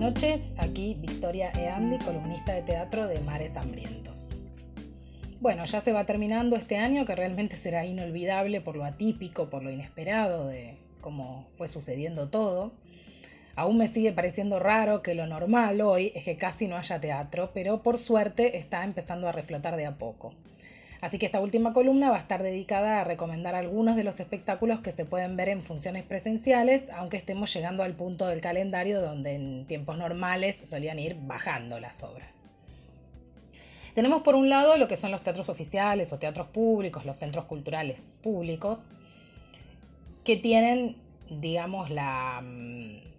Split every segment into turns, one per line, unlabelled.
Buenas noches, aquí Victoria Eandi, columnista de teatro de Mares Hambrientos. Bueno, ya se va terminando este año que realmente será inolvidable por lo atípico, por lo inesperado de cómo fue sucediendo todo. Aún me sigue pareciendo raro que lo normal hoy es que casi no haya teatro, pero por suerte está empezando a reflotar de a poco. Así que esta última columna va a estar dedicada a recomendar algunos de los espectáculos que se pueden ver en funciones presenciales, aunque estemos llegando al punto del calendario donde en tiempos normales solían ir bajando las obras. Tenemos por un lado lo que son los teatros oficiales o teatros públicos, los centros culturales públicos, que tienen, digamos, la, mm,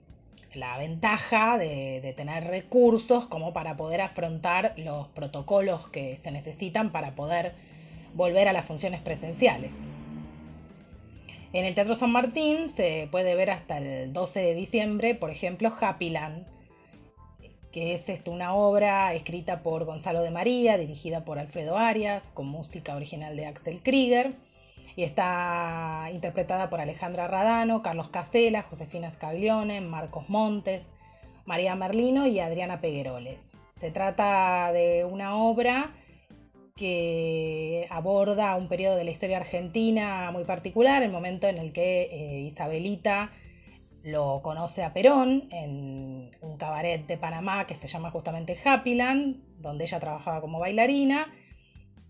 la ventaja de, de, tener recursos como para poder afrontar los protocolos que se necesitan para poder volver a las funciones presenciales. En el Teatro San Martín se puede ver hasta el 12 de diciembre, por ejemplo, Happyland, que es esto, una obra escrita por Gonzalo de María, dirigida por Alfredo Arias, con música original de Axel Krieger, y está interpretada por Alejandra Radano, Carlos Casela, Josefina Scaglione, Marcos Montes, María Merlino y Adriana Pegueroles. Se trata de una obra que aborda un periodo de la historia argentina muy particular, el momento en el que eh, Isabelita lo conoce a Perón en un cabaret de Panamá que se llama justamente Happyland, donde ella trabajaba como bailarina,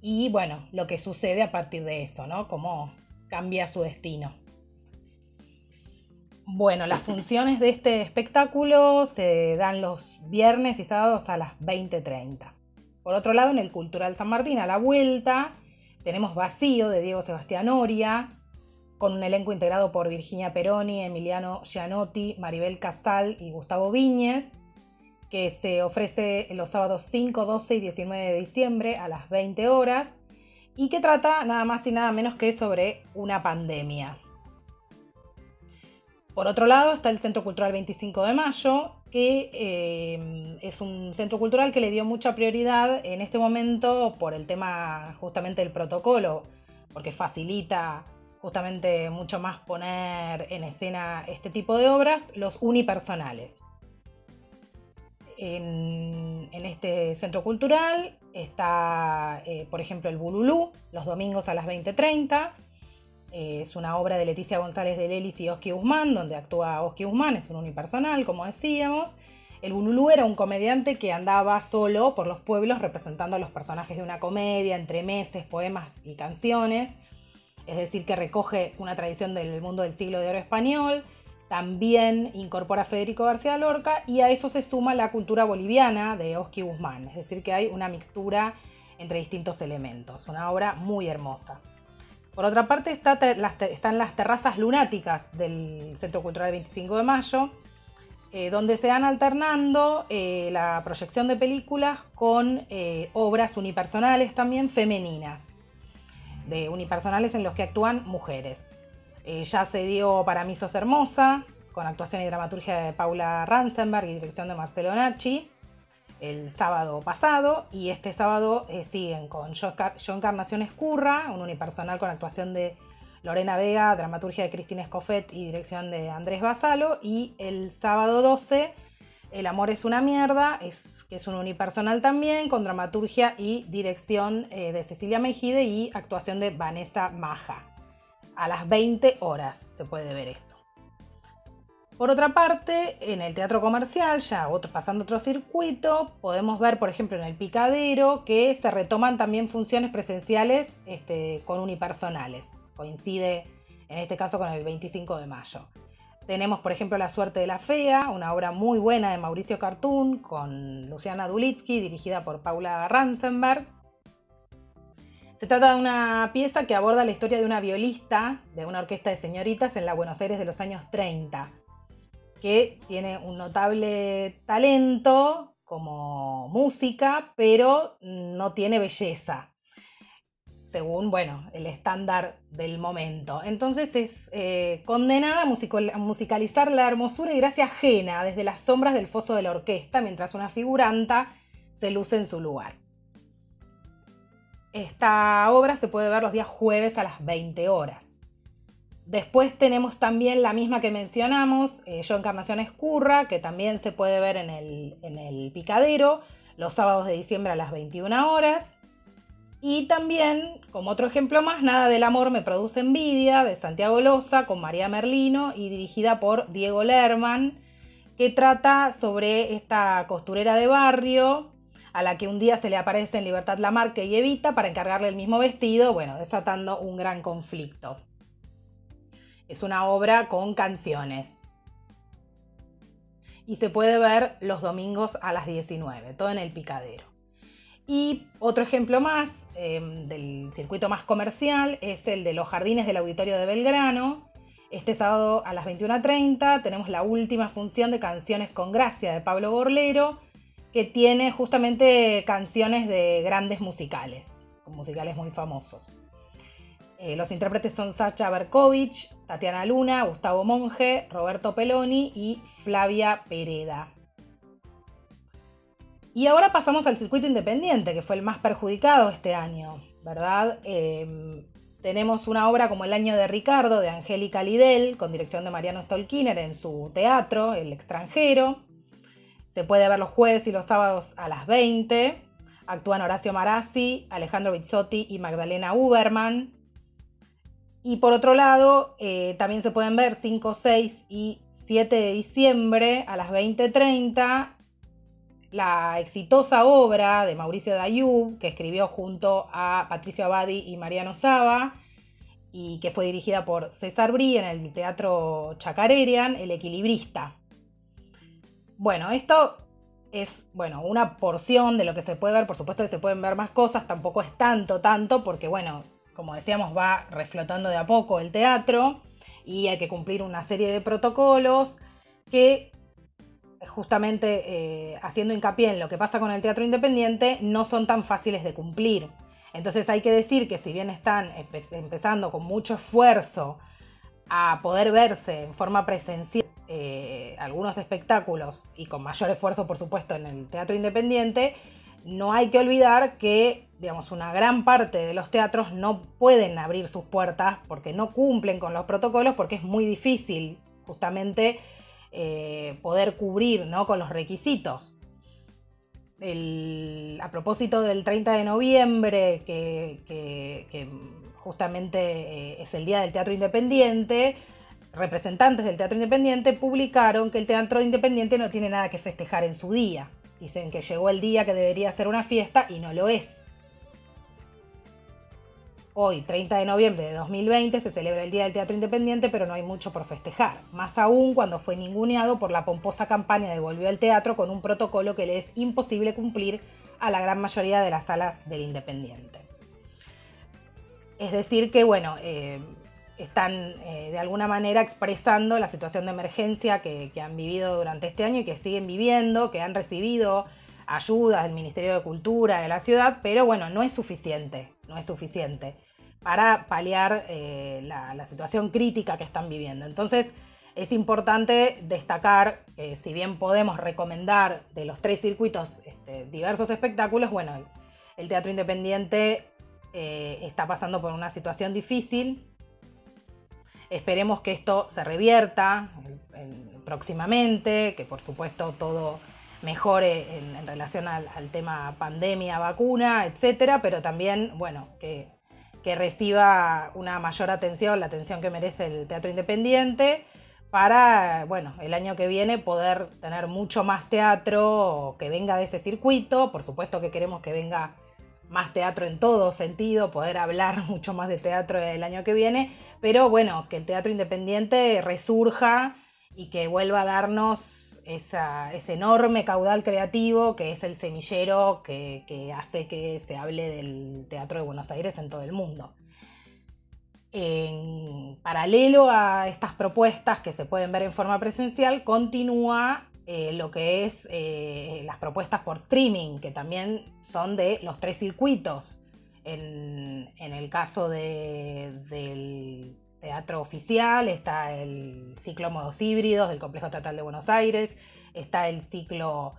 y bueno, lo que sucede a partir de eso, ¿no? Cómo cambia su destino. Bueno, las funciones de este espectáculo se dan los viernes y sábados a las 20.30. Por otro lado, en el Cultural San Martín, a la vuelta, tenemos Vacío de Diego Sebastián Oria, con un elenco integrado por Virginia Peroni, Emiliano Gianotti, Maribel Casal y Gustavo Viñez, que se ofrece los sábados 5, 12 y 19 de diciembre a las 20 horas y que trata nada más y nada menos que sobre una pandemia. Por otro lado está el Centro Cultural 25 de Mayo, que eh, es un centro cultural que le dio mucha prioridad en este momento por el tema justamente del protocolo, porque facilita justamente mucho más poner en escena este tipo de obras, los unipersonales. En, este centro cultural está, eh, por ejemplo, el Bululú, los domingos a las 20.30, es una obra de Leticia González de Lelis y Oski Guzmán, donde actúa Oski Guzmán, es un unipersonal, como decíamos. El Bululú era un comediante que andaba solo por los pueblos representando a los personajes de una comedia, entre meses, poemas y canciones. Es decir, que recoge una tradición del mundo del siglo de oro español. También incorpora Federico García Lorca y a eso se suma la cultura boliviana de Oski Guzmán. Es decir, que hay una mixtura entre distintos elementos. Una obra muy hermosa. Por otra parte están las terrazas lunáticas del Centro Cultural 25 de Mayo, eh, donde se van alternando eh, la proyección de películas con eh, obras unipersonales también femeninas, de unipersonales en los que actúan mujeres. Ya se dio Para mí sos hermosa, con actuación y dramaturgia de Paula Ransenberg y dirección de Marcelo Nachi el sábado pasado y este sábado eh, siguen con Yo Encarnación Escurra, un unipersonal con actuación de Lorena Vega, dramaturgia de Cristina Escoffet y dirección de Andrés Basalo y el sábado 12 El amor es una mierda, es, que es un unipersonal también con dramaturgia y dirección eh, de Cecilia Mejide y actuación de Vanessa Maja. A las 20 horas se puede ver esto. Por otra parte, en el teatro comercial, ya pasando otro circuito, podemos ver, por ejemplo, en el Picadero, que se retoman también funciones presenciales este, con unipersonales. Coincide en este caso con el 25 de mayo. Tenemos, por ejemplo, La suerte de la fea, una obra muy buena de Mauricio Cartoon con Luciana Dulitsky, dirigida por Paula Ransenberg. Se trata de una pieza que aborda la historia de una violista de una orquesta de señoritas en la Buenos Aires de los años 30 que tiene un notable talento como música, pero no tiene belleza, según bueno, el estándar del momento. Entonces es eh, condenada a musicalizar la hermosura y gracia ajena desde las sombras del foso de la orquesta, mientras una figuranta se luce en su lugar. Esta obra se puede ver los días jueves a las 20 horas. Después tenemos también la misma que mencionamos, eh, Yo Encarnación Escurra, que también se puede ver en el, en el picadero los sábados de diciembre a las 21 horas. Y también, como otro ejemplo más, Nada del Amor me produce envidia, de Santiago Loza, con María Merlino y dirigida por Diego Lerman, que trata sobre esta costurera de barrio a la que un día se le aparece en Libertad Lamarque y Evita para encargarle el mismo vestido, bueno, desatando un gran conflicto. Es una obra con canciones. Y se puede ver los domingos a las 19, todo en el picadero. Y otro ejemplo más em, del circuito más comercial es el de los jardines del auditorio de Belgrano. Este sábado a las 21.30 tenemos la última función de Canciones con Gracia de Pablo Gorlero, que tiene justamente canciones de grandes musicales, musicales muy famosos. Eh, los intérpretes son Sacha Berkovich, Tatiana Luna, Gustavo Monge, Roberto Peloni y Flavia Pereda. Y ahora pasamos al circuito independiente, que fue el más perjudicado este año, ¿verdad? Em, tenemos una obra como El año de Ricardo, de Angélica Lidel, con dirección de Mariano Stolkiner en su teatro, El extranjero. Se puede ver los jueves y los sábados a las 20. Actúan Horacio Marazzi, Alejandro Bizzotti y Magdalena Uberman. Y por otro lado, eh, también se pueden ver 5, 6 y 7 de diciembre a las 20.30 la exitosa obra de Mauricio Dayub, que escribió junto a Patricio Abadi y Mariano Saba, y que fue dirigida por César Brí en el Teatro Chacarerian, El Equilibrista. Bueno, esto es bueno, una porción de lo que se puede ver, por supuesto que se pueden ver más cosas, tampoco es tanto, tanto, porque bueno, como decíamos, va reflotando de a poco el teatro y hay que cumplir una serie de protocolos que justamente eh, haciendo hincapié en lo que pasa con el teatro independiente, no son tan fáciles de cumplir. Entonces hay que decir que si bien están empezando con mucho esfuerzo a poder verse en forma presencial eh, algunos espectáculos y con mayor esfuerzo, por supuesto, en el teatro independiente, no hay que olvidar que, digamos, una gran parte de los teatros no pueden abrir sus puertas porque no cumplen con los protocolos, porque es muy difícil justamente eh, poder cubrir ¿no? con los requisitos. a propósito del 30 de noviembre, que, justamente eh, es el Día del Teatro Independiente, representantes del Teatro Independiente publicaron que el Teatro Independiente no tiene nada que festejar en su día. Dicen que llegó el día que debería ser una fiesta y no lo es. Hoy, 30 de noviembre de 2020, se celebra el Día del Teatro Independiente, pero no hay mucho por festejar. Más aún cuando fue ninguneado por la pomposa campaña de Volvió al Teatro con un protocolo que le es imposible cumplir a la gran mayoría de las salas del Independiente. Es decir, que bueno, eh, están eh, de alguna manera expresando la situación de emergencia que, han vivido durante este año y que siguen viviendo, que han recibido ayudas del Ministerio de Cultura de la ciudad, pero bueno, no es suficiente no es suficiente para paliar eh, la, situación crítica que están viviendo. Entonces, es importante destacar que si bien podemos recomendar de los tres circuitos este, diversos espectáculos, bueno, el, teatro independiente eh, está pasando por una situación difícil. Esperemos que esto se revierta próximamente, que por supuesto todo mejore en, relación al, tema pandemia, vacuna, etcétera, pero también, bueno, que, reciba una mayor atención, la atención que merece el teatro independiente, para, bueno, el año que viene poder tener mucho más teatro que venga de ese circuito. Por supuesto que queremos que venga más teatro en todo sentido, poder hablar mucho más de teatro el año que viene, pero bueno, que el teatro independiente resurja y que vuelva a darnos ese enorme caudal creativo que es el semillero que, hace que se hable del Teatro de Buenos Aires en todo el mundo. En paralelo a estas propuestas que se pueden ver en forma presencial, continúa eh, lo que es eh, las propuestas por streaming, que también son de los tres circuitos. En, el caso del teatro oficial, está el ciclo Modos Híbridos del Complejo Estatal de Buenos Aires, está el ciclo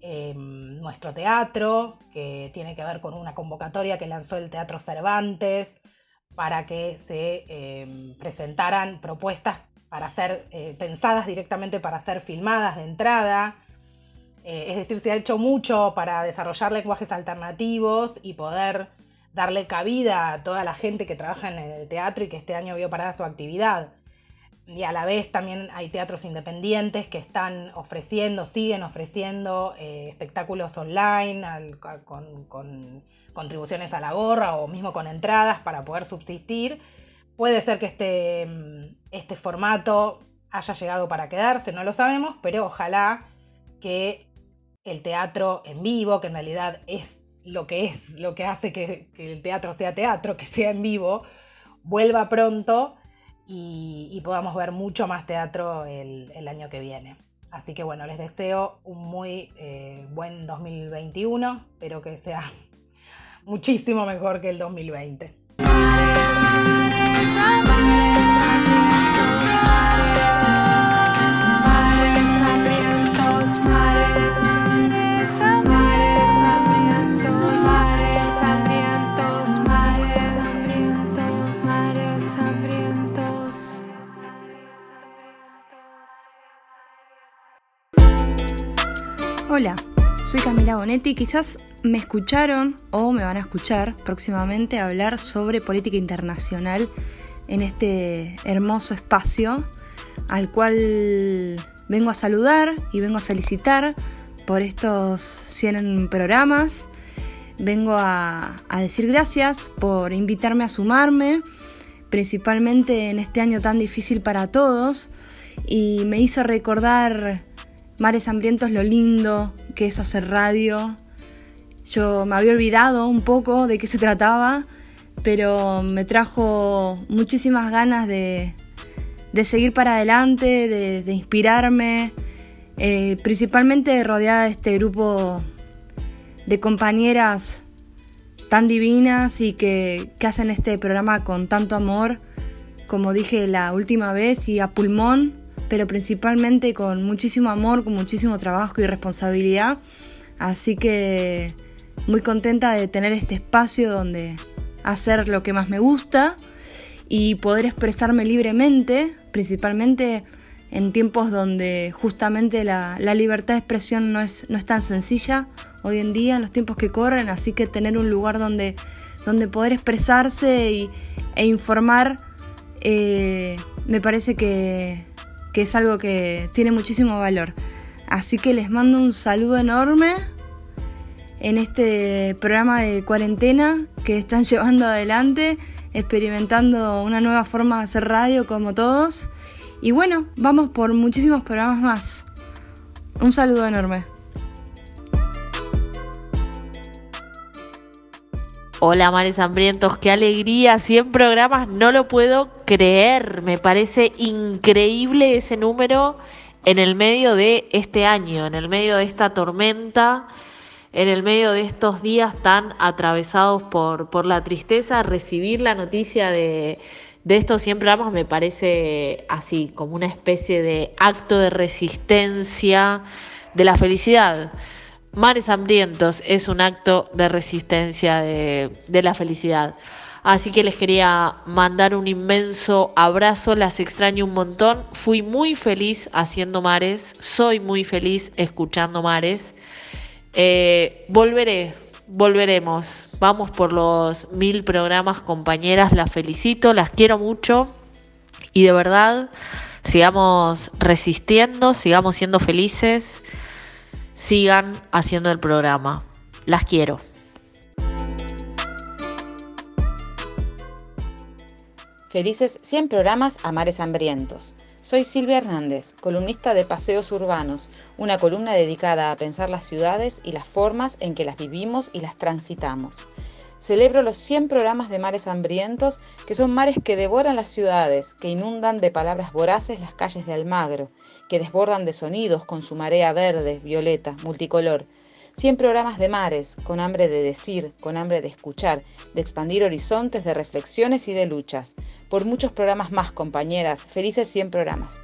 em, Nuestro Teatro, que tiene que ver con una convocatoria que lanzó el Teatro Cervantes para que se presentaran propuestas para ser eh, pensadas directamente para ser filmadas de entrada. Eh, es decir, se ha hecho mucho para desarrollar lenguajes alternativos y poder darle cabida a toda la gente que trabaja en el teatro y que este año vio parada su actividad. Y a la vez también hay teatros independientes que están ofreciendo, siguen ofreciendo eh, espectáculos online con contribuciones a la gorra o mismo con entradas para poder subsistir. Puede ser que este, mm, este formato haya llegado para quedarse, no lo sabemos, pero ojalá que el teatro en vivo, que en realidad es lo que es, lo que hace que, el teatro sea teatro, que sea en vivo, vuelva pronto y, podamos ver mucho más teatro el, año que viene. Así que bueno, les deseo un muy eh, buen 2021, espero que sea muchísimo mejor que el 2020.
Hola, soy Camila Bonetti. Quizás me escucharon o me van a escuchar próximamente hablar sobre política internacional en este hermoso espacio al cual vengo a saludar y vengo a felicitar por estos 100 programas. Vengo a, a decir gracias por invitarme a sumarme, principalmente en este año tan difícil para todos, y me hizo recordar Mares Hambrientos lo lindo que es hacer radio. Yo me había olvidado un poco de qué se trataba, pero me trajo muchísimas ganas de, seguir para adelante, de, inspirarme, eh, principalmente rodeada de este grupo de compañeras tan divinas y que, que hacen este programa con tanto amor, como dije la última vez, y a pulmón pero principalmente con muchísimo amor, con muchísimo trabajo y responsabilidad. Así que muy contenta de tener este espacio donde hacer lo que más me gusta y poder expresarme libremente, principalmente en tiempos donde justamente la, libertad de expresión no es, no es tan sencilla hoy en día, en los tiempos que corren, así que tener un lugar donde, donde poder expresarse e informar eh, me parece que, que es algo que tiene muchísimo valor. Así que les mando un saludo enorme en este programa de cuarentena que están llevando adelante, experimentando una nueva forma de hacer radio como todos. Y bueno, vamos por muchísimos programas más. Un saludo enorme.
Hola Mares Hambrientos, qué alegría, 100 programas, no lo puedo creer, me parece increíble ese número en el medio de este año, en el medio de esta tormenta, en el medio de estos días tan atravesados por, por la tristeza, recibir la noticia de, de estos 100 programas me parece así, como una especie de acto de resistencia de la felicidad. Mares Hambrientos es un acto de resistencia de, la felicidad. Así que les quería mandar un inmenso abrazo, las extraño un montón. Fui muy feliz haciendo mares, soy muy feliz escuchando mares. Eh, volveré, volveremos. Vamos por los mil programas, compañeras, las felicito, las quiero mucho. Y de verdad, sigamos resistiendo, sigamos siendo felices sigan haciendo el programa. Las quiero.
Felices 100 programas a Mares Hambrientos. Soy Silvia Hernández, columnista de Paseos Urbanos, una columna dedicada a pensar las ciudades y las formas en que las vivimos y las transitamos. Celebro los 100 programas de Mares Hambrientos, que son mares que devoran las ciudades, que inundan de palabras voraces las calles de Almagro, que desbordan de sonidos con su marea verde, violeta, multicolor. Cien programas de mares, con hambre de decir, con hambre de escuchar, de expandir horizontes de reflexiones y de luchas. Por muchos programas más, compañeras. Felices 100 programas.